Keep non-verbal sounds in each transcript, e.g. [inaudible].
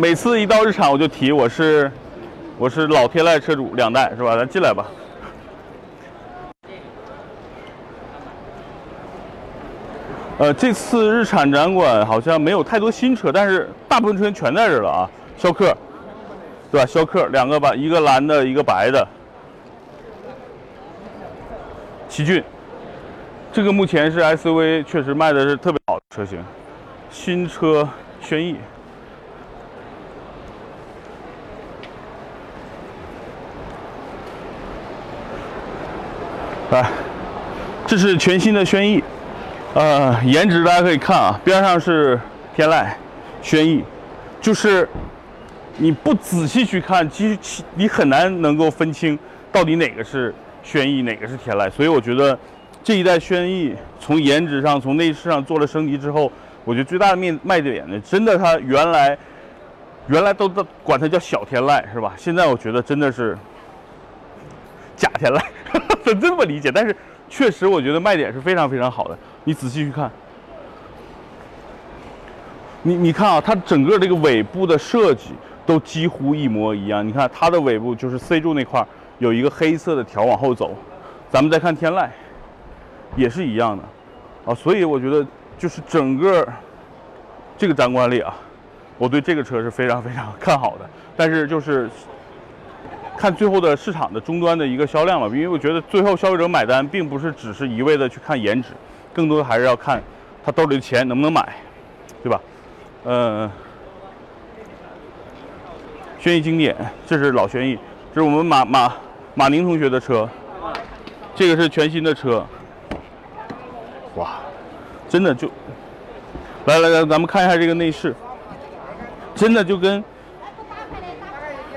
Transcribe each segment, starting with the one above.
每次一到日产，我就提我是我是老天籁车主两代是吧？咱进来吧。呃，这次日产展馆好像没有太多新车，但是大部分车型全在这了啊。逍客，对吧？逍客两个吧，一个蓝的，一个白的。奇骏，这个目前是 SUV，确实卖的是特别好的车型。新车轩逸，来，这是全新的轩逸。呃，颜值大家可以看啊，边上是天籁、轩逸，就是你不仔细去看，其实你很难能够分清到底哪个是轩逸，哪个是天籁。所以我觉得这一代轩逸从颜值上、从内饰上做了升级之后，我觉得最大的卖卖点呢，真的它原来原来都都管它叫小天籁是吧？现在我觉得真的是假天籁，能这么理解？但是确实我觉得卖点是非常非常好的。你仔细去看，你你看啊，它整个这个尾部的设计都几乎一模一样。你看它的尾部就是 C 柱那块有一个黑色的条往后走，咱们再看天籁，也是一样的啊。所以我觉得就是整个这个展馆里啊，我对这个车是非常非常 [laughs] 看好的。但是就是看最后的市场的终端的一个销量吧，因为我觉得最后消费者买单并不是只是一味的去看颜值。更多的还是要看他兜里的钱能不能买，对吧？呃，轩逸经典，这是老轩逸，这是我们马马马宁同学的车，这个是全新的车，哇，真的就，来来来，咱们看一下这个内饰，真的就跟，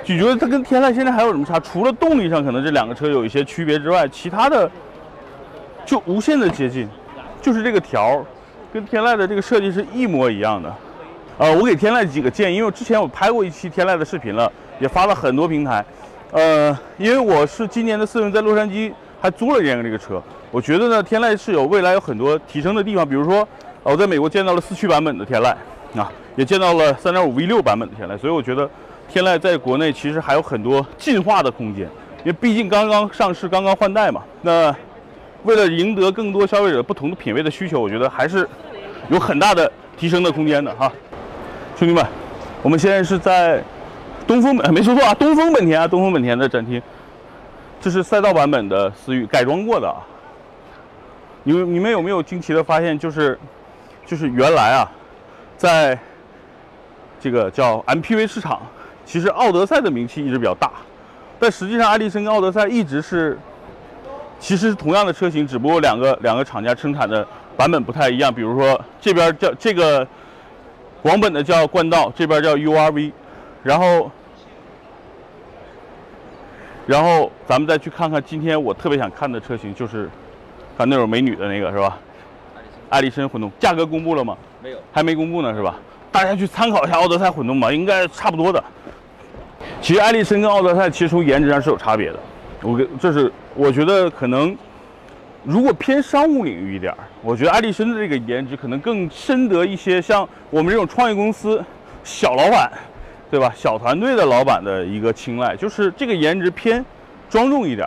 你觉得它跟天籁现在还有什么差？除了动力上可能这两个车有一些区别之外，其他的就无限的接近。就是这个条儿，跟天籁的这个设计是一模一样的。呃，我给天籁几个建议，因为之前我拍过一期天籁的视频了，也发了很多平台。呃，因为我是今年的四月份在洛杉矶还租了一辆这个车，我觉得呢，天籁是有未来有很多提升的地方。比如说，我在美国见到了四驱版本的天籁，啊，也见到了三点五 V 六版本的天籁，所以我觉得天籁在国内其实还有很多进化的空间，因为毕竟刚刚上市，刚刚换代嘛。那为了赢得更多消费者不同的品味的需求，我觉得还是有很大的提升的空间的哈，兄弟们，我们现在是在东风本，没说错啊，东风本田啊，东风本田的展厅，这是赛道版本的思域改装过的啊。你们你们有没有惊奇的发现，就是就是原来啊，在这个叫 MPV 市场，其实奥德赛的名气一直比较大，但实际上爱力绅跟奥德赛一直是。其实是同样的车型，只不过两个两个厂家生产的版本不太一样。比如说这边叫这个广本的叫冠道，这边叫 URV。然后，然后咱们再去看看今天我特别想看的车型，就是看那种美女的那个是吧？爱丽绅混动，价格公布了吗？没有，还没公布呢是吧？大家去参考一下奥德赛混动吧，应该差不多的。其实爱丽绅跟奥德赛其实从颜值上是有差别的。我给这是我觉得可能，如果偏商务领域一点我觉得爱丽绅的这个颜值可能更深得一些像我们这种创业公司小老板，对吧？小团队的老板的一个青睐，就是这个颜值偏庄重一点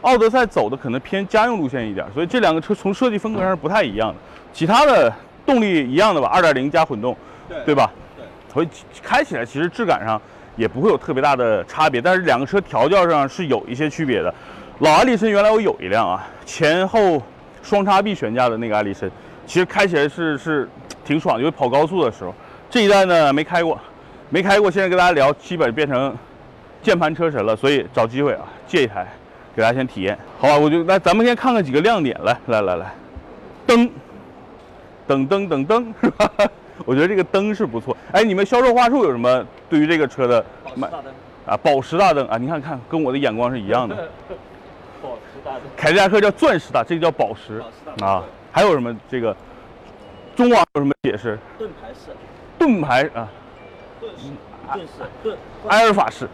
奥德赛走的可能偏家用路线一点所以这两个车从设计风格上是不太一样的。其他的动力一样的吧，二点零加混动，对吧？对，所以开起来其实质感上。也不会有特别大的差别，但是两个车调教上是有一些区别的。老爱丽绅原来我有一辆啊，前后双叉臂悬架的那个爱丽绅，其实开起来是是挺爽，因为跑高速的时候。这一代呢没开过，没开过，现在跟大家聊，基本变成键盘车神了，所以找机会啊借一台给大家先体验，好吧？我就来，咱们先看看几个亮点，来来来来，灯，噔噔噔噔，是吧？我觉得这个灯是不错。哎，你们销售话术有什么对于这个车的？保时大灯啊，宝石大灯啊，你看看，跟我的眼光是一样的。宝石大灯。凯迪拉克叫钻石大，这个叫宝石啊。还有什么？这个中网有什么解释？盾牌式。盾牌啊。盾盾式盾。埃尔法式。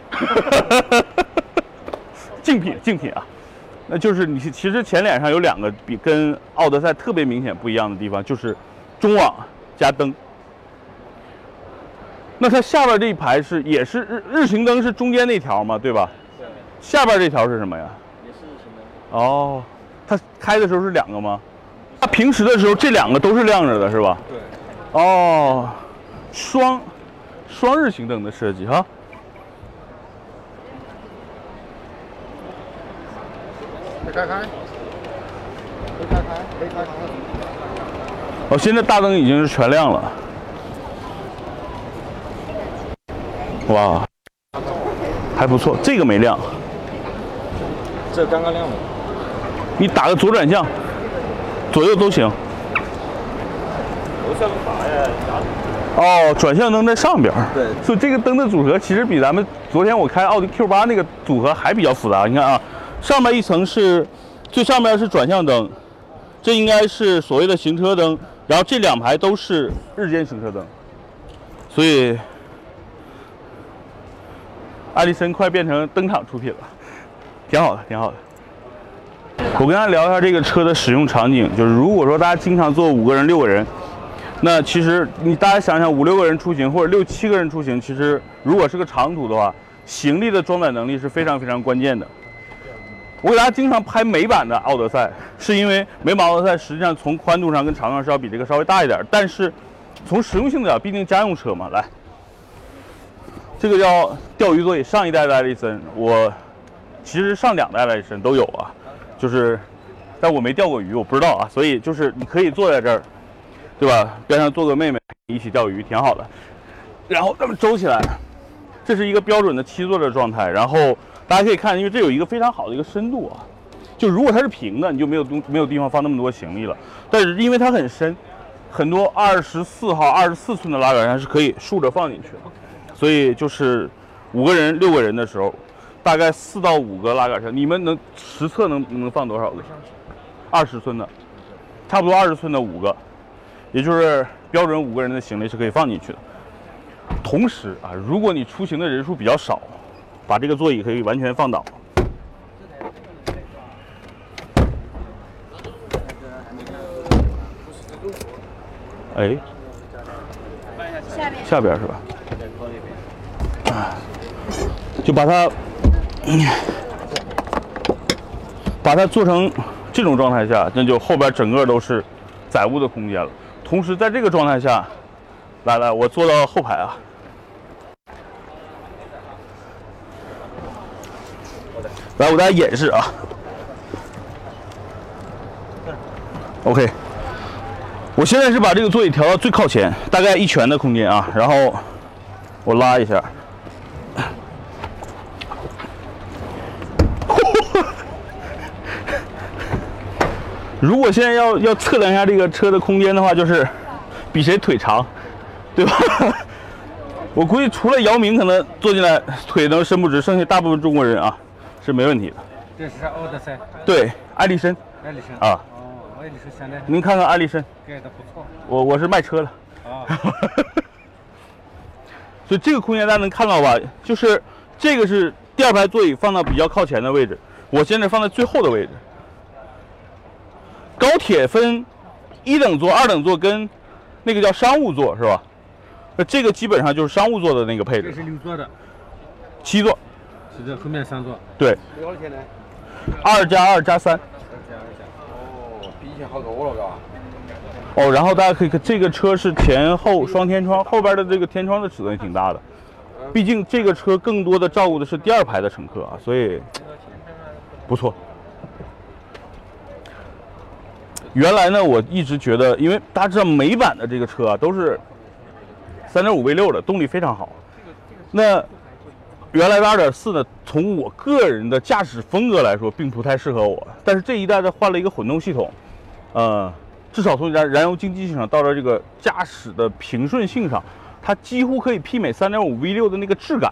竞品竞品啊，那就是你其实前脸上有两个比跟奥德赛特别明显不一样的地方，就是中网加灯。那它下边这一排是也是日日行灯是中间那条嘛，对吧？对，下边这条是什么呀？也是日行灯？哦，它开的时候是两个吗？它平时的时候这两个都是亮着的，是吧？对，哦，双双日行灯的设计哈。没开开，没开开，没开开。哦，现在大灯已经是全亮了。哇，还不错，这个没亮。这刚刚亮的。你打个左转向，左右都行。头像啥呀，哦，转向灯在上边。对所以这个灯的组合其实比咱们昨天我开奥迪 Q 八那个组合还比较复杂。你看啊，上面一层是最上面是转向灯，这应该是所谓的行车灯，然后这两排都是日间行车灯，所以艾力绅快变成登场出品了，挺好的，挺好的。我跟大家聊一下这个车的使用场景，就是如果说大家经常坐五个人、六个人，那其实你大家想想，五六个人出行或者六七个人出行，其实如果是个长途的话，行李的装载能力是非常非常关键的。我给大家经常拍美版的奥德赛，是因为美版奥德赛实际上从宽度上跟长度上是要比这个稍微大一点，但是从实用性的讲，毕竟家用车嘛，来，这个叫钓鱼座椅，上一代的艾力绅，我其实上两代艾力绅都有啊，就是，但我没钓过鱼，我不知道啊，所以就是你可以坐在这儿，对吧？边上坐个妹妹一起钓鱼，挺好的。然后这么周起来，这是一个标准的七座的状态。然后大家可以看，因为这有一个非常好的一个深度啊，就如果它是平的，你就没有东没有地方放那么多行李了。但是因为它很深，很多二十四号、二十四寸的拉杆箱是可以竖着放进去的，所以就是五个人、六个人的时候，大概四到五个拉杆箱，你们能实测能能放多少个？二十寸的，差不多二十寸的五个，也就是标准五个人的行李是可以放进去的。同时啊，如果你出行的人数比较少，把这个座椅可以完全放倒。哎，下面下边是吧？就把它，把它做成这种状态下，那就后边整个都是载物的空间了。同时，在这个状态下，来来，我坐到后排啊。来，我给大家演示啊。OK，我现在是把这个座椅调到最靠前，大概一拳的空间啊，然后我拉一下。如果现在要要测量一下这个车的空间的话，就是比谁腿长，对吧？[laughs] 我估计除了姚明可能坐进来腿能伸不直，剩下大部分中国人啊是没问题的。这是奥德赛，对，艾力绅艾力绅啊，哦，艾力绅现在您看看艾力绅，盖的不错我我是卖车的。啊。[laughs] 所以这个空间大家能看到吧？就是这个是第二排座椅放到比较靠前的位置，我现在放在最后的位置。高铁分一等座、二等座跟那个叫商务座是吧？那这个基本上就是商务座的那个配置这是，六座的，七座，是这后面三座。对，多少钱呢？二加二加三。哦，比以前好多了，嘎。哦，然后大家可以看，这个车是前后双天窗，后边的这个天窗的尺寸也挺大的。毕竟这个车更多的照顾的是第二排的乘客啊，所以不错。原来呢，我一直觉得，因为大家知道美版的这个车啊，都是3.5 V6 的，动力非常好。那原来的2.4呢，从我个人的驾驶风格来说，并不太适合我。但是这一代它换了一个混动系统，呃，至少从燃燃油经济性上到了这个驾驶的平顺性上，它几乎可以媲美3.5 V6 的那个质感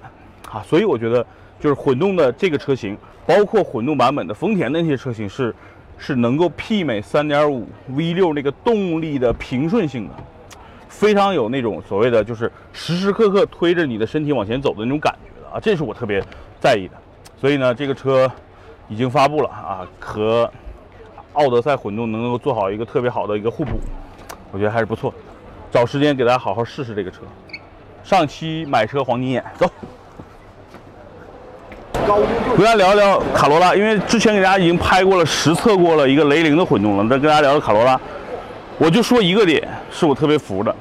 啊。所以我觉得，就是混动的这个车型，包括混动版本的丰田的那些车型是是能够媲美3.5 V6 那个动力的平顺性的。非常有那种所谓的就是时时刻刻推着你的身体往前走的那种感觉的啊，这是我特别在意的。所以呢，这个车已经发布了啊，和奥德赛混动能够做好一个特别好的一个互补，我觉得还是不错。找时间给大家好好试试这个车。上期买车黄金眼，走。跟大家聊聊卡罗拉，因为之前给大家已经拍过了、实测过了一个雷凌的混动了，再跟大家聊聊卡罗拉。我就说一个点是我特别服的，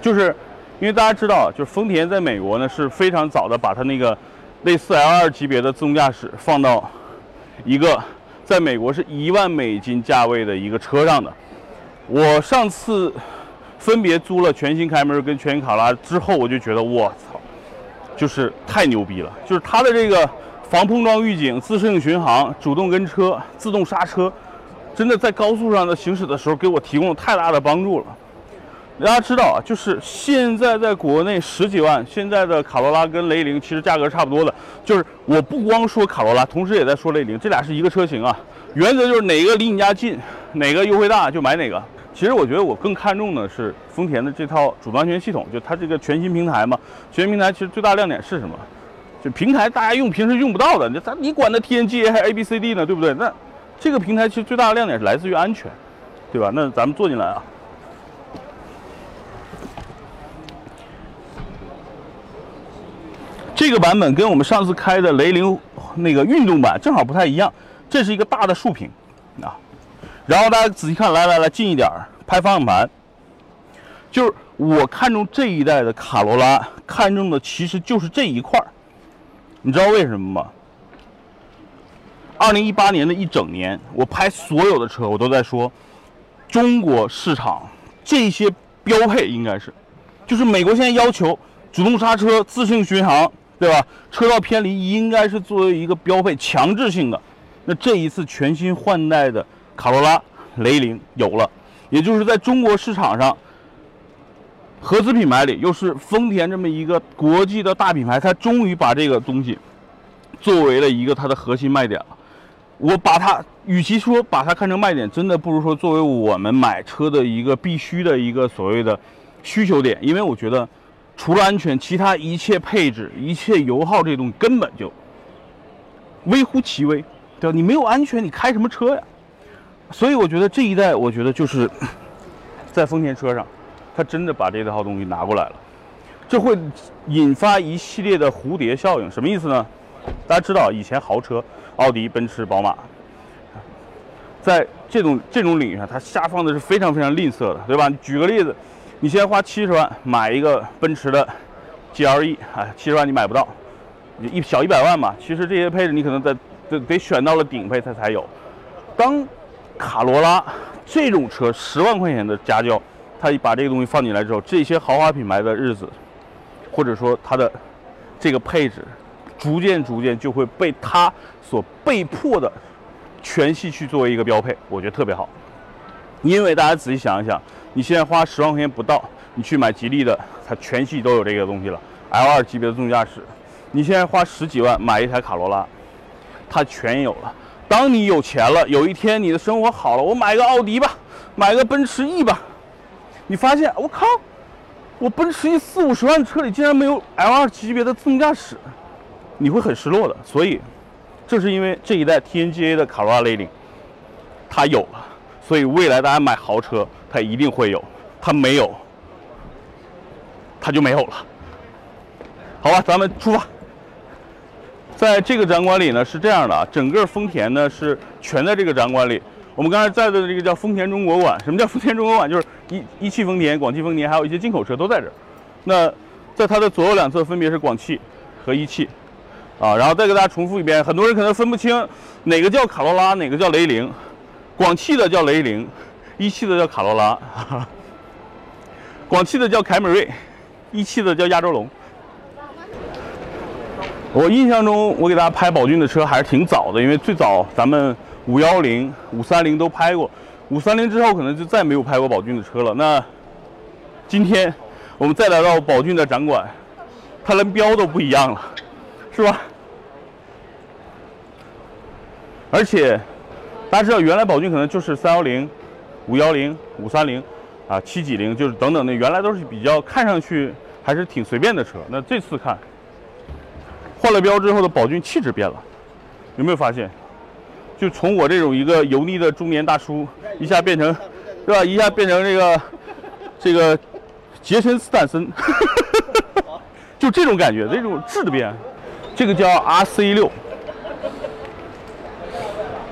就是因为大家知道，就是丰田在美国呢是非常早的把它那个类似 L2 级别的自动驾驶放到一个在美国是一万美金价位的一个车上的。我上次分别租了全新凯美瑞跟全新卡罗拉之后，我就觉得我操，就是太牛逼了，就是它的这个。防碰撞预警、自适应巡航、主动跟车、自动刹车，真的在高速上的行驶的时候给我提供了太大的帮助了。大家知道啊，就是现在在国内十几万，现在的卡罗拉跟雷凌其实价格差不多的。就是我不光说卡罗拉，同时也在说雷凌，这俩是一个车型啊。原则就是哪个离你家近，哪个优惠大就买哪个。其实我觉得我更看重的是丰田的这套主动安全系统，就它这个全新平台嘛。全新平台其实最大亮点是什么？就平台大家用平时用不到的，你咱你管它 TNGA 还 ABCD 呢，对不对？那这个平台其实最大的亮点是来自于安全，对吧？那咱们坐进来啊，这个版本跟我们上次开的雷凌那个运动版正好不太一样，这是一个大的竖屏啊。然后大家仔细看，来来来，近一点拍方向盘，就是我看中这一代的卡罗拉，看中的其实就是这一块儿。你知道为什么吗？二零一八年的一整年，我拍所有的车，我都在说，中国市场这些标配应该是，就是美国现在要求主动刹车、自适应巡航，对吧？车道偏离应该是作为一个标配强制性的。那这一次全新换代的卡罗拉、雷凌有了，也就是在中国市场上。合资品牌里，又是丰田这么一个国际的大品牌，它终于把这个东西作为了一个它的核心卖点了。我把它，与其说把它看成卖点，真的不如说作为我们买车的一个必须的一个所谓的需求点。因为我觉得，除了安全，其他一切配置、一切油耗这东西根本就微乎其微，对吧？你没有安全，你开什么车呀？所以我觉得这一代，我觉得就是 [clears throat] 在丰田车上。他真的把这套东西拿过来了，这会引发一系列的蝴蝶效应。什么意思呢？大家知道，以前豪车，奥迪、奔驰、宝马，在这种这种领域上，它下放的是非常非常吝啬的，对吧？举个例子，你现在花七十万买一个奔驰的 GLE，哎，七十万你买不到，一小一百万嘛。其实这些配置你可能在得得选到了顶配它才有。当卡罗拉这种车十万块钱的家轿。他把这个东西放进来之后，这些豪华品牌的日子，或者说它的这个配置，逐渐逐渐就会被它所被迫的全系去作为一个标配，我觉得特别好。因为大家仔细想一想，你现在花十万块钱不到，你去买吉利的，它全系都有这个东西了，L2 级别的自动驾驶。你现在花十几万买一台卡罗拉，它全有了。当你有钱了，有一天你的生活好了，我买个奥迪吧，买个奔驰 E 吧。你发现我靠，我奔驰一四五十万车里竟然没有 L2 级别的自动驾驶，你会很失落的。所以，正是因为这一代 TNGA 的卡罗拉雷凌，它有了，所以未来大家买豪车，它一定会有。它没有，它就没有了。好吧，咱们出发。在这个展馆里呢，是这样的啊，整个丰田呢是全在这个展馆里。我们刚才在的这个叫丰田中国馆，什么叫丰田中国馆？就是一一汽丰田、广汽丰田，还有一些进口车都在这儿。那在它的左右两侧分别是广汽和一汽，啊，然后再给大家重复一遍，很多人可能分不清哪个叫卡罗拉，哪个叫雷凌。广汽的叫雷凌，一汽的叫卡罗拉。哈哈广汽的叫凯美瑞，一汽的叫亚洲龙。我印象中，我给大家拍宝骏的车还是挺早的，因为最早咱们。五幺零、五三零都拍过，五三零之后可能就再没有拍过宝骏的车了。那今天我们再来到宝骏的展馆，它连标都不一样了，是吧？而且大家知道，原来宝骏可能就是三幺零、五幺零、五三零啊、七几零，就是等等的，原来都是比较看上去还是挺随便的车。那这次看换了标之后的宝骏气质变了，有没有发现？就从我这种一个油腻的中年大叔，一下变成，是吧？一下变成这个，这个杰森斯坦森，[laughs] 就这种感觉，这种质的变。这个叫 RC 六，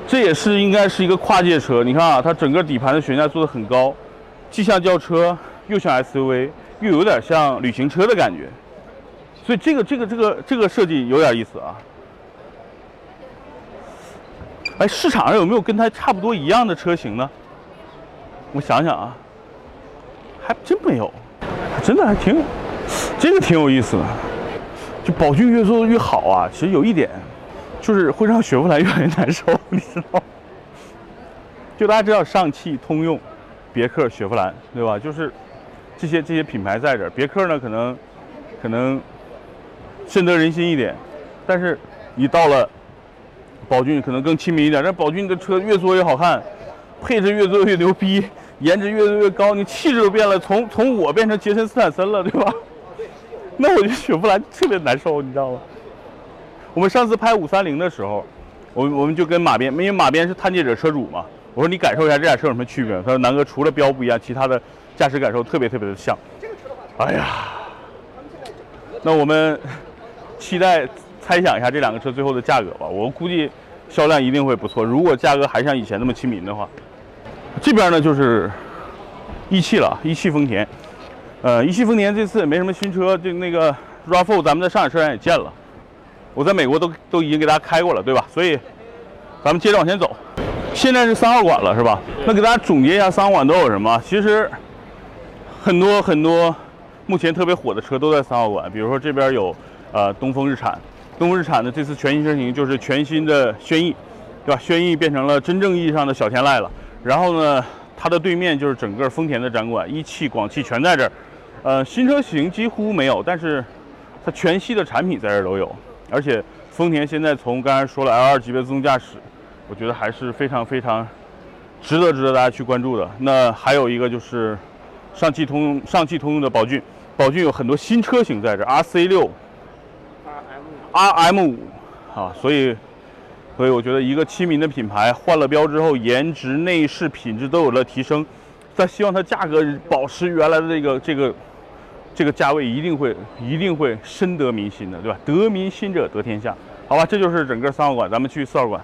这也是应该是一个跨界车。你看啊，它整个底盘的悬架做的很高，既像轿车，又像 SUV，又有点像旅行车的感觉。所以这个这个这个这个设计有点意思啊。哎，市场上有没有跟它差不多一样的车型呢？我想想啊，还真没有，真的还挺，这个挺有意思的。就宝骏越做越好啊，其实有一点，就是会让雪佛兰越来越难受，你知道？就大家知道上汽通用、别克、雪佛兰，对吧？就是这些这些品牌在这儿，别克呢可能可能深得人心一点，但是你到了宝骏可能更亲民一点。但宝骏的车越做越好看，配置越做越牛逼，颜值越做越高，你气质都变了，从从我变成杰森斯坦森了，对吧？那我觉得雪佛兰特别难受，你知道吗？我们上次拍五三零的时候，我我们就跟马鞭，因为马鞭是探界者车主嘛，我说你感受一下这俩车有什么区别？他说南哥除了标不一样，其他的驾驶感受特别特别的像。哎呀，那我们期待猜想一下这两个车最后的价格吧。我估计销量一定会不错。如果价格还像以前那么亲民的话，这边呢就是一汽了，一汽丰田。呃，一汽丰田这次也没什么新车，就那个 RAV4，咱们在上海车展也见了，我在美国都都已经给大家开过了，对吧？所以咱们接着往前走，现在是三号馆了，是吧？那给大家总结一下三号馆都有什么？其实很多很多目前特别火的车都在三号馆，比如说这边有呃东风日产，东风日产的这次全新车型就是全新的轩逸，对吧？轩逸变成了真正意义上的小天籁了。然后呢，它的对面就是整个丰田的展馆，一汽、广汽全在这儿。呃，新车型几乎没有，但是它全系的产品在这儿都有，而且丰田现在从刚才说了 L2 级别自动驾驶，我觉得还是非常非常值得值得大家去关注的。那还有一个就是上汽通用上汽通用的宝骏，宝骏有很多新车型在这儿，RC 六、RM 五啊，所以所以我觉得一个亲民的品牌换了标之后，颜值、内饰、品质都有了提升，但希望它价格保持原来的这个这个。这个价位一定会一定会深得民心的，对吧？得民心者得天下，好吧，这就是整个三号馆，咱们去四号馆。